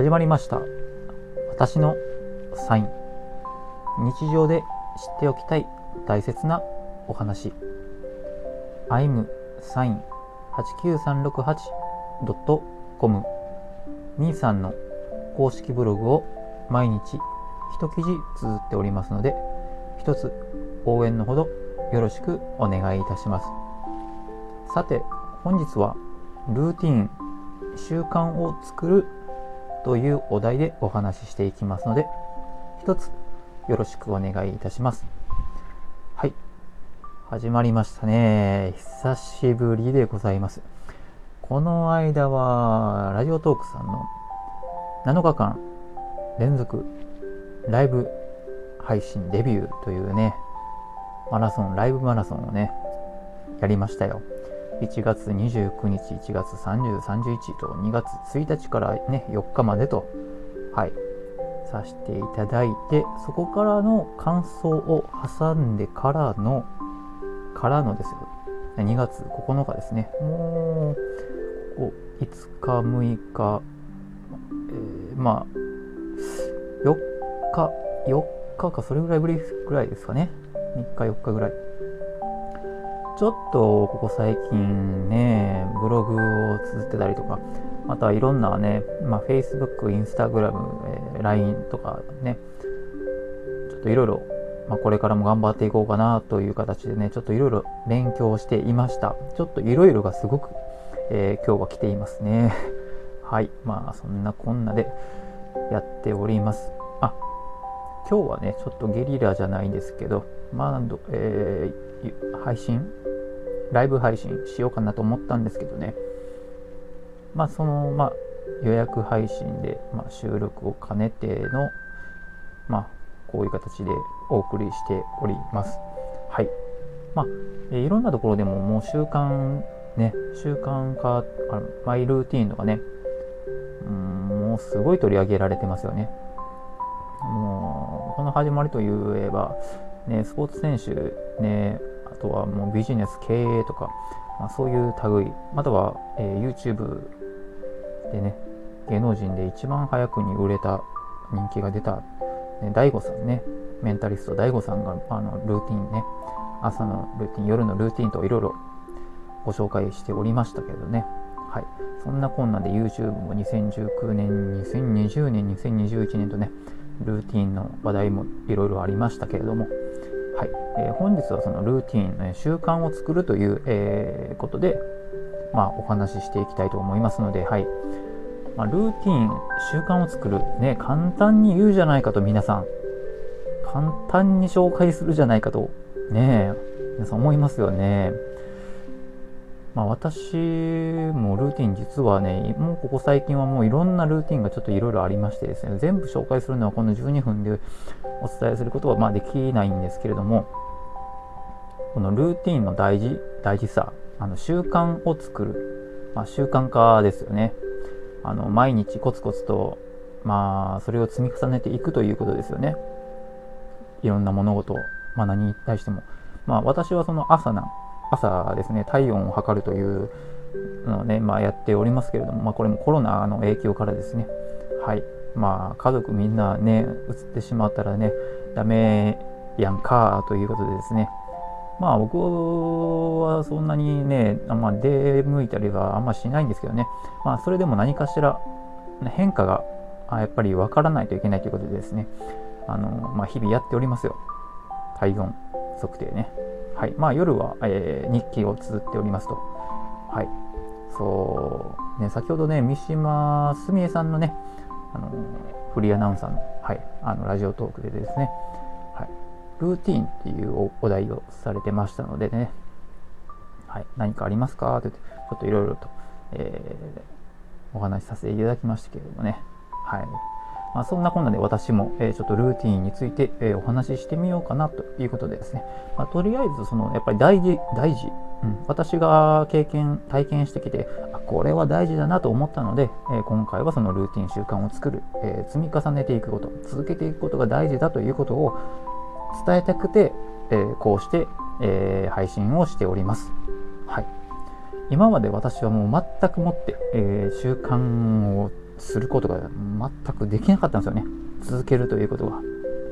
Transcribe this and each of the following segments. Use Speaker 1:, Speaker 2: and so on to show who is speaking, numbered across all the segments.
Speaker 1: 始まりました。私のサイン。日常で知っておきたい大切なお話。I'm sign89368.com 兄さんの公式ブログを毎日一記事綴っておりますので一つ応援のほどよろしくお願いいたします。さて本日はルーティン習慣を作るというお題でお話ししていきますので一つよろしくお願いいたします。はい。始まりましたね。久しぶりでございます。この間はラジオトークさんの7日間連続ライブ配信デビューというねマラソンライブマラソンをねやりましたよ。1月29日、1月30、31と2月1日からね、4日までと、はい、させていただいて、そこからの感想を挟んでからの、からのですよ。2月9日ですね。もう、ここ5日、6日、えー、まあ、4日、4日か、それぐらいぶりぐらいですかね。3日、4日ぐらい。ちょっとここ最近ね、ブログを綴ってたりとか、またいろんなね、まあ、Facebook、Instagram、えー、LINE とかね、ちょっといろいろ、まあ、これからも頑張っていこうかなという形でね、ちょっといろいろ勉強していました。ちょっといろいろがすごく、えー、今日は来ていますね。はい。まあ、そんなこんなでやっております。あ、今日はね、ちょっとゲリラじゃないんですけど、まあ、えー、配信ライブ配信しようかなと思ったんですけどね、まあ、その、まあ、予約配信で、まあ、収録を兼ねての、まあ、こういう形でお送りしております。はい。まあ、いろんなところでももう習慣、ね、習慣化、マイルーティンとかね、うん、もうすごい取り上げられてますよね。もう、この始まりといえば、ね、スポーツ選手、ね、とはもうビジネス経営とか、まあ、そういう類。または、えー、YouTube でね芸能人で一番早くに売れた人気が出た、ね、大さんねメンタリスト DAIGO さんがあのルーティンね朝のルーティン夜のルーティンといろいろご紹介しておりましたけどね。はい。そんなこんなで YouTube も2019年2020年2021年とねルーティンの話題もいろいろありましたけれども。はい、えー、本日はそのルーティン、習慣を作るという、えー、ことで、まあ、お話ししていきたいと思いますので、はい。まあ、ルーティン、習慣を作る、ね、簡単に言うじゃないかと皆さん、簡単に紹介するじゃないかと、ね皆さん思いますよね。まあ、私もルーティン実はね、もうここ最近はもういろんなルーティンがちょっといろいろありましてですね、全部紹介するのはこの12分でお伝えすることはまあできないんですけれども、このルーティンの大事、大事さ、あの習慣を作る、まあ、習慣化ですよね。あの毎日コツコツと、まあ、それを積み重ねていくということですよね。いろんな物事、まあ、何に対しても。まあ、私はその朝な朝ですね、体温を測るというのをね、まあ、やっておりますけれども、まあ、これもコロナの影響からですね、はい、まあ、家族みんなね、移ってしまったらね、ダメやんかということでですね、まあ僕はそんなにね、まあ、出向いたりはあんましないんですけどね、まあそれでも何かしら変化がやっぱりわからないといけないということでですね、あのまあ、日々やっておりますよ。体温測定ね。はい。まあ、夜は、えー、日記を綴っておりますと。はい。そう、ね、先ほどね、三島すみえさんのね、あのフリーアナウンサーの,、はい、あのラジオトークでですね、はい、ルーティーンっていうお題をされてましたのでね、はい、何かありますか？ってって、ちょっといろいろと、えー、お話しさせていただきましたけれどもね、はい。まあ、そんなこんなで私も、え、ちょっとルーティンについて、え、お話ししてみようかなということでですね、まあ、とりあえずそのやっぱり大事大事、うん、私が経験体験してきてあこれは大事だなと思ったので、え、今回はそのルーティン習慣を作る、え積み重ねていくこと続けていくことが大事だということを伝えたくて、えこうして、え配信をしております。はい。今まで私はもう全くもって、え習慣をすることが全くできなかったんですよね。続けるということが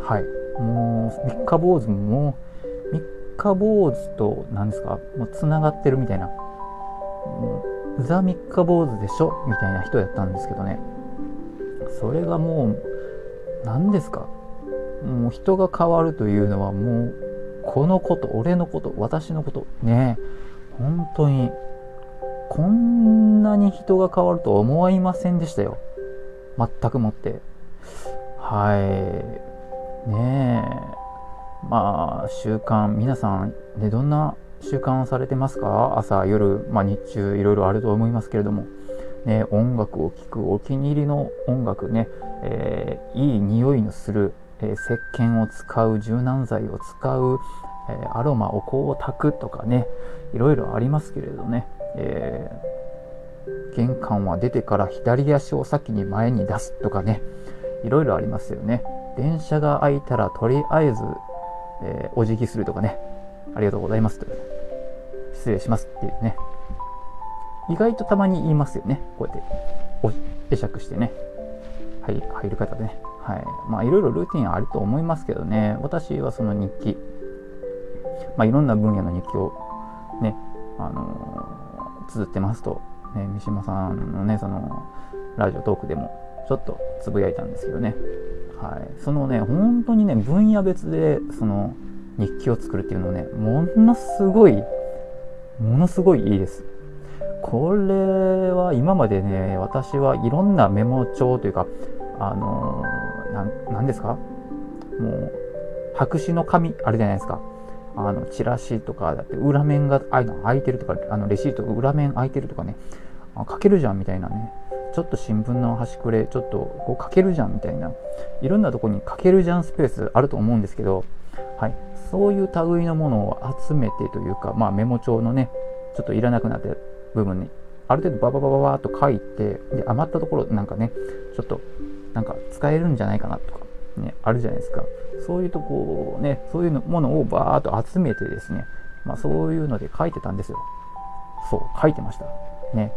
Speaker 1: はい。もう三日坊主も三日坊主と何ですか？もうつながってるみたいな。うザ三日坊主でしょ？みたいな人やったんですけどね。それがもう何ですか？もう人が変わるというのはもうこのこと俺のこと私のこと。ね。本当にこんなに人が変わると思いませんでしたよ。全くもって。はい。ねえ。まあ習慣皆さんでどんな習慣をされてますか？朝夜、まあ、日中いろいろあると思いますけれども、ね、音楽を聴くお気に入りの音楽ね、えー、いい匂いのする、えー、石鹸を使う柔軟剤を使う、えー、アロマお香を炊くとかねいろいろありますけれどね、え玄関は出てから左足を先に前に出すとかねいろいろありますよね。電車が開いたらとりあえず、えお辞儀するとかねありがとうございますと。失礼しますっていうね。意外とたまに言いますよね。こうやって会釈してね。はい入る方でね。はい。まあいろいろルーティンあると思いますけどね。私はその日記。まあいろんな分野の日記をねあの、綴ってますと、ね、三島さんのねそのラジオトークでもちょっとつぶやいたんですけどね。はい、そのね本当にね分野別でその日記を作るっていうのねものすごいものすごいいいです。これは今までね私はいろんなメモ帳というかあの何ですか？もう白紙の紙あるじゃないですか。あのチラシとかだって裏面があの開いてるとかあのレシート裏面開いてるとかね。あ書けるじゃんみたいなね。ちょっと新聞の端くれちょっとこう書けるじゃんみたいな。いろんなとこに書けるじゃんスペースあると思うんですけど、はい、そういう類のものを集めてというか、まあ、メモ帳のねちょっといらなくなった部分にある程度バババババーっと書いてで余ったところなんかねちょっとなんか使えるんじゃないかなとか、ね、あるじゃないですか。そういうとこねそういうものをバーっと集めてですね、まあ、そういうので書いてたんですよ。そう書いてました。ね。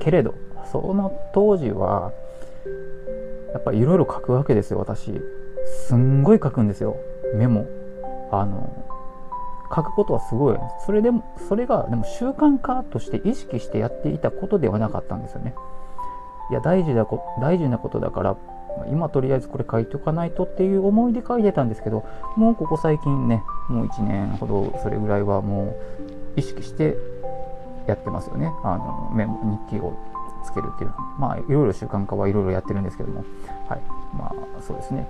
Speaker 1: けれどその当時はやっぱいろいろ書くわけですよ私。すんごい書くんですよメモ。あの書くことはすごいそれでもそれがでも習慣化として意識してやっていたことではなかったんですよね。いや大事だこ大事なことだから今とりあえずこれ書いておかないとっていう思いで書いてたんですけどもうここ最近ねもう1年ほどそれぐらいはもう意識してやってますよね。あのメモ日記をつけるっていうのまあいろいろ習慣化はいろいろやってるんですけども。はい。まあそうですね。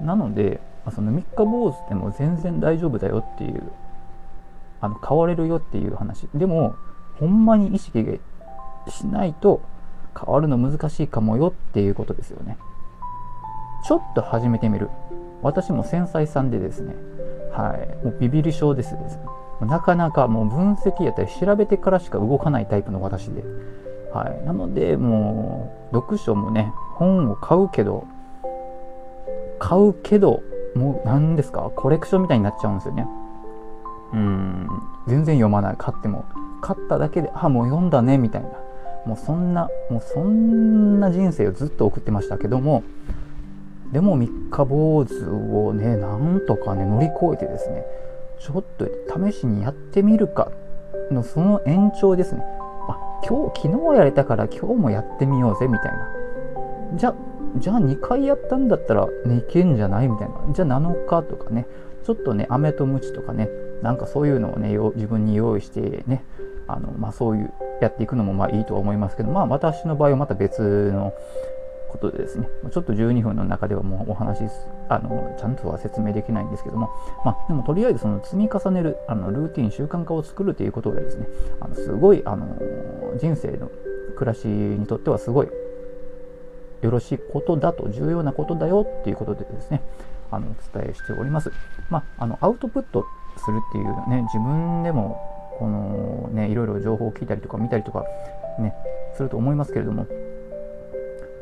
Speaker 1: なのでその三日坊主でも全然大丈夫だよっていうあの変われるよっていう話。でもほんまに意識しないと変わるの難しいかもよっていうことですよね。ちょっと始めてみる。私も繊細さんでですね。はい。もうビビり症ですです、ね、なかなかもう分析やったり調べてからしか動かないタイプの私で。はい、なのでもう読書もね本を買うけど買うけどもう何ですか？コレクションみたいになっちゃうんですよね。うん。全然読まない。買っても。買っただけであもう読んだねみたいな。もうそんなもうそんな人生をずっと送ってましたけどもでも三日坊主をねなんとかね乗り越えてですねちょっと試しにやってみるかのその延長ですね。あ今日昨日やれたから今日もやってみようぜみたいな。じゃじゃあ2回やったんだったらねいけんじゃない？みたいな。じゃあ7日とかねちょっとね飴とムチとかねなんかそういうのをね自分に用意してねあのまあそういうやっていくのもまあいいとは思いますけどまあ私の場合はまた別のことでですねちょっと12分の中ではもうお話あのちゃんとは説明できないんですけども、まあ、でもとりあえずその積み重ねるあのルーティン習慣化を作るということでですねあのすごいあの人生の暮らしにとってはすごいよろしいことだと重要なことだよっていうことでですねあのお伝えしております。まあ、あのアウトプットするっていうね自分でもこのねいろいろ情報を聞いたりとか見たりとかねすると思いますけれども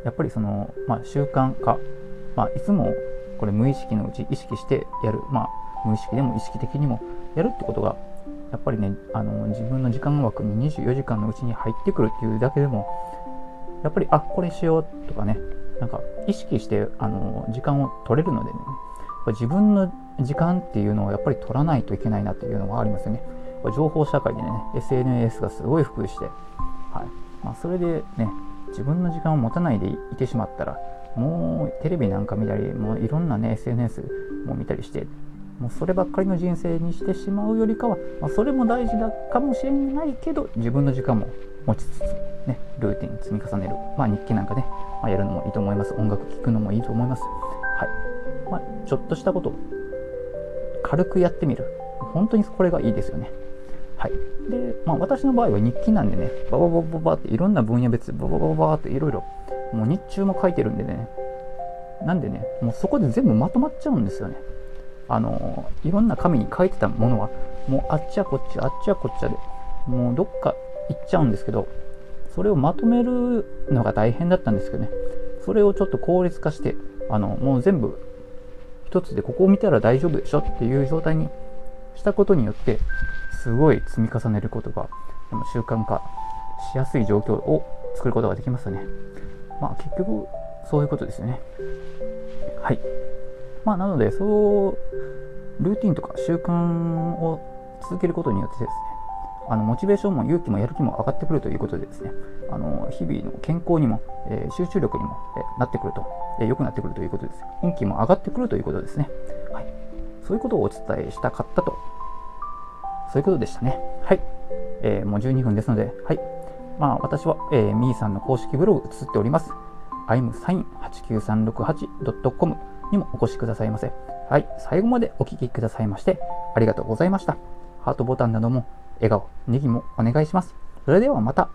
Speaker 1: やっぱりその、まあ、習慣化、まあ、いつもこれ無意識のうち意識してやる、まあ、無意識でも意識的にもやるってことがやっぱりねあの自分の時間枠に24時間のうちに入ってくるっていうだけでもやっぱり、あ、これしようとかね、なんか意識して、あの、時間を取れるのでね、自分の時間っていうのをやっぱり取らないといけないなっていうのがありますよね。情報社会でね、SNS がすごい普及して、はい。まあ、それでね、自分の時間を持たないでいてしまったら、もうテレビなんか見たり、もういろんなね、SNS も見たりして、もうそればっかりの人生にしてしまうよりかは、まあ、それも大事だかもしれないけど、自分の時間も持ちつつ、ね、ルーティン積み重ねる、まあ、日記なんかね、まあ、やるのもいいと思います。音楽聴くのもいいと思います。はいまあ、ちょっとしたこと軽くやってみる。本当にこれがいいですよね。はい。で、まあ私の場合は日記なんでね、バババババっていろんな分野別、バババババっていろいろ、もう日中も書いてるんでね、なんでね、もうそこで全部まとまっちゃうんですよね。あのいろんな紙に書いてたものは、もうあっちゃこっちあっちゃこっちゃで、もうどっか行っちゃうんですけど、それをまとめるのが大変だったんですけどね、それをちょっと効率化して、あのもう全部一つでここを見たら大丈夫でしょっていう状態にしたことによってすごい積み重ねることが習慣化しやすい状況を作ることができますね。まあ結局そういうことですよね。はい。まあなのでそうルーティンとか習慣を続けることによってですねあのモチベーションも勇気もやる気も上がってくるということでですねあの日々の健康にも、えー、集中力にも、えー、なってくると、えー、良くなってくるということです運気も上がってくるということですね、はい、そういうことをお伝えしたかったとそういうことでしたね。はい、えー、もう12分ですのではい。まあ私は、えー、みーさんの公式ブログ映っております。imsign89368.com にもお越しくださいませ。はい。最後までお聴きくださいましてありがとうございました。ハートボタンなども笑顔、ネギもお願いします。それではまた。